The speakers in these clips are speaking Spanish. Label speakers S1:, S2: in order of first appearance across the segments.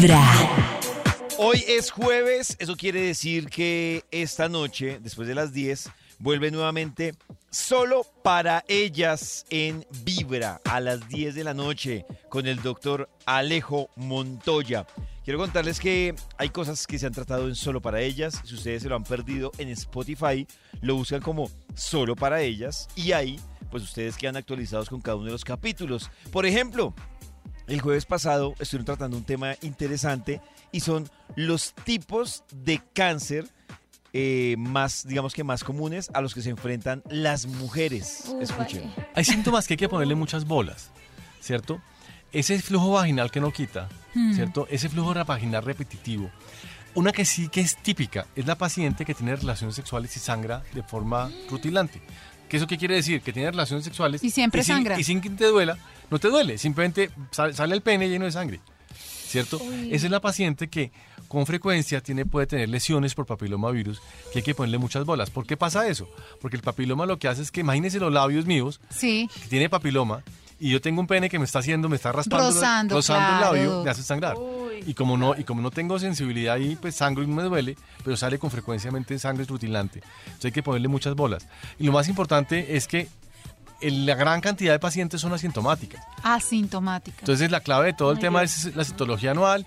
S1: Vibra.
S2: Hoy es jueves, eso quiere decir que esta noche, después de las 10, vuelve nuevamente solo para ellas en Vibra a las 10 de la noche con el doctor Alejo Montoya. Quiero contarles que hay cosas que se han tratado en solo para ellas. Si ustedes se lo han perdido en Spotify, lo buscan como solo para ellas y ahí pues ustedes quedan actualizados con cada uno de los capítulos. Por ejemplo, el jueves pasado estuvieron tratando un tema interesante y son los tipos de cáncer eh, más, digamos que más comunes a los que se enfrentan las mujeres. Escuchen.
S3: Hay síntomas que hay que ponerle muchas bolas, ¿cierto? Ese flujo vaginal que no quita, ¿cierto? Ese flujo vaginal repetitivo. Una que sí que es típica es la paciente que tiene relaciones sexuales y sangra de forma rutilante. ¿Qué eso qué quiere decir? Que tiene relaciones sexuales
S4: Y siempre
S3: sin-
S4: sangra.
S3: y sin que te duela, no te duele, simplemente sal- sale el pene lleno de sangre. ¿Cierto? Esa es la paciente que con frecuencia tiene, puede tener lesiones por papilomavirus que hay que ponerle muchas bolas. ¿Por qué pasa eso? Porque el papiloma lo que hace es que imagínense los labios míos
S4: Sí.
S3: que tiene papiloma y yo tengo un pene que me está haciendo, me está raspando,
S4: Rozando,
S3: el
S4: claro.
S3: labio, me hace sangrar. Y como no y como no tengo sensibilidad ahí, pues sangro y no me duele, pero sale con frecuenciamente sangre rutilante. Entonces hay que ponerle muchas bolas. Y lo más importante es que el- la gran cantidad de pacientes son asintomáticas.
S4: Asintomática.
S3: Entonces la clave de todo el tema es la citología anual.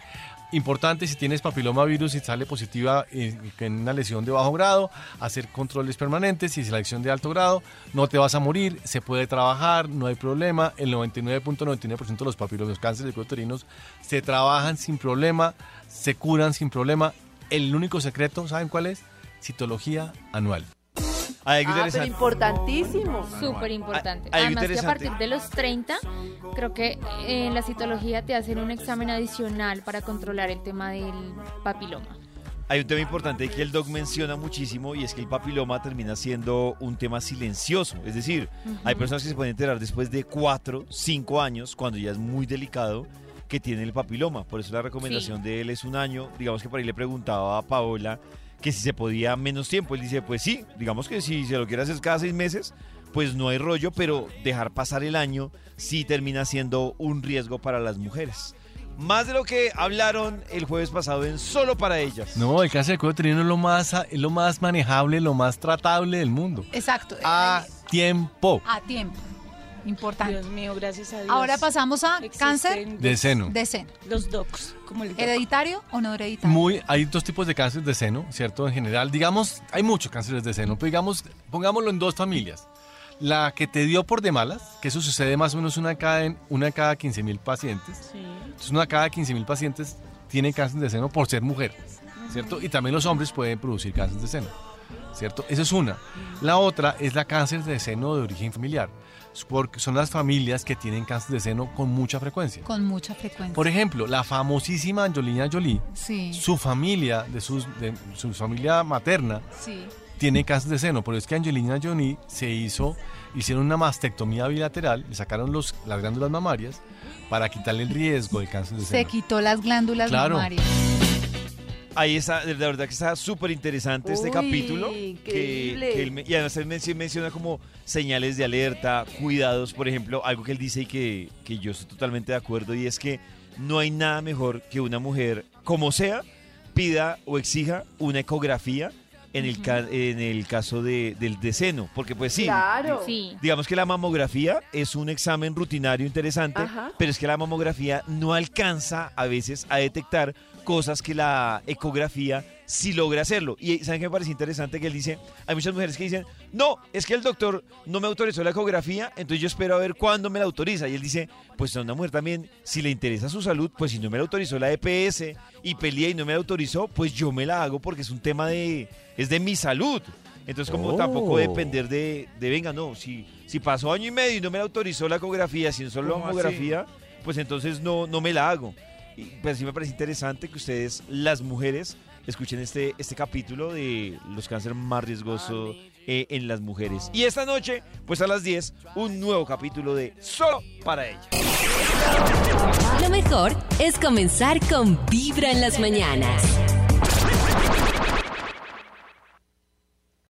S3: Importante si tienes papilomavirus y sale positiva en, una lesión de bajo grado, hacer controles permanentes. La lesión de alto grado, no te vas a morir, se puede trabajar, no hay problema. El 99.99% de los papilomas, cánceres de uterinos se trabajan sin problema, se curan sin problema. El único secreto, ¿saben cuál es? Citología anual.
S5: Ah, pero
S2: interesante.
S5: importantísimo.
S6: Súper importante.
S2: Hay
S6: Además que a partir de los 30, creo que eh, en la citología te hacen un examen adicional para controlar el tema del papiloma.
S2: Hay un tema importante que el doc menciona muchísimo y es que el papiloma termina siendo un tema silencioso. Es decir, hay personas que se pueden enterar después de 4, 5 años, cuando ya es muy delicado, que tienen el papiloma. Por eso la recomendación de él es un año. Digamos que por ahí le preguntaba a Paola que si se podía menos tiempo. Él dice, pues sí, digamos que si se lo quiere hacer cada seis meses, pues no hay rollo, pero dejar pasar el año sí termina siendo un riesgo para las mujeres. Más de lo que hablaron el jueves pasado en Solo para ellas.
S3: No, el cáncer de cuello uterino es lo más, es lo más manejable, lo más tratable del mundo.
S4: Exacto.
S3: A tiempo.
S4: A tiempo. Importante.
S5: Dios mío, gracias a Dios.
S4: Ahora pasamos a
S5: Existen
S4: cáncer
S3: De seno.
S4: de seno.
S5: Los docs, como el doc.
S4: ¿Hereditario o no hereditario?
S3: Muy, hay dos tipos de cáncer de seno, ¿cierto? En general, digamos, hay muchos cánceres de seno, pero digamos, pongámoslo en dos familias. La que te dio por de malas, que eso sucede más o menos una cada, en- una cada 15 mil pacientes.
S5: Sí.
S3: Entonces, una cada 15 mil pacientes tiene cáncer de seno por ser mujer, ¿cierto? Y también los hombres pueden producir cáncer de seno, ¿cierto? Esa es una. La otra es la cáncer de seno de origen familiar, porque son las familias que tienen cáncer de seno con mucha frecuencia.
S4: Con mucha frecuencia.
S3: Por ejemplo, la famosísima Angelina Jolie,
S4: Sí.
S3: su familia, de, sus, de su familia materna,
S4: Sí.
S3: tiene cáncer de seno. Pero es que Angelina Jolie se hizo, hicieron una mastectomía bilateral, le sacaron los, las glándulas mamarias para quitarle el riesgo del cáncer de
S4: Se
S3: seno.
S4: quitó las glándulas
S3: Claro.
S4: mamarias.
S2: Ahí está, de verdad que está súper interesante este
S5: Uy,
S2: capítulo. Que, que él y además él menciona como señales de alerta, cuidados, por ejemplo, algo que él dice y que, que yo estoy totalmente de acuerdo, y es que no hay nada mejor que una mujer, como sea, pida o exija una ecografía en el, ca- en el caso de, del de seno, porque pues sí,
S5: Claro.
S6: Sí.
S2: Digamos que la mamografía es un examen rutinario interesante,
S5: Ajá.
S2: pero es que la mamografía no alcanza a veces a detectar cosas que la ecografía sí logra hacerlo. Y ¿saben qué me parece interesante? Que él dice, hay muchas mujeres que dicen, no, es que el doctor no me autorizó la ecografía, entonces yo espero a ver cuándo me la autoriza. Y él dice, pues a una mujer también, si le interesa su salud, pues si no me la autorizó la EPS y peleé y no me la autorizó, pues yo me la hago porque es un tema de, es de mi salud. Entonces, como
S3: Oh.
S2: tampoco depender de, de, venga, no, si, si pasó año y medio y no me la autorizó la ecografía, si no solo la
S3: ¿Cómo así?
S2: mamografía, pues entonces no, no me la hago. Y, pues sí me parece interesante que ustedes, las mujeres, escuchen este, este capítulo de los cánceres más riesgosos eh, en las mujeres. Y esta noche, pues a las 10, un nuevo capítulo de Solo para ella.
S1: Lo mejor es comenzar con Vibra en las mañanas.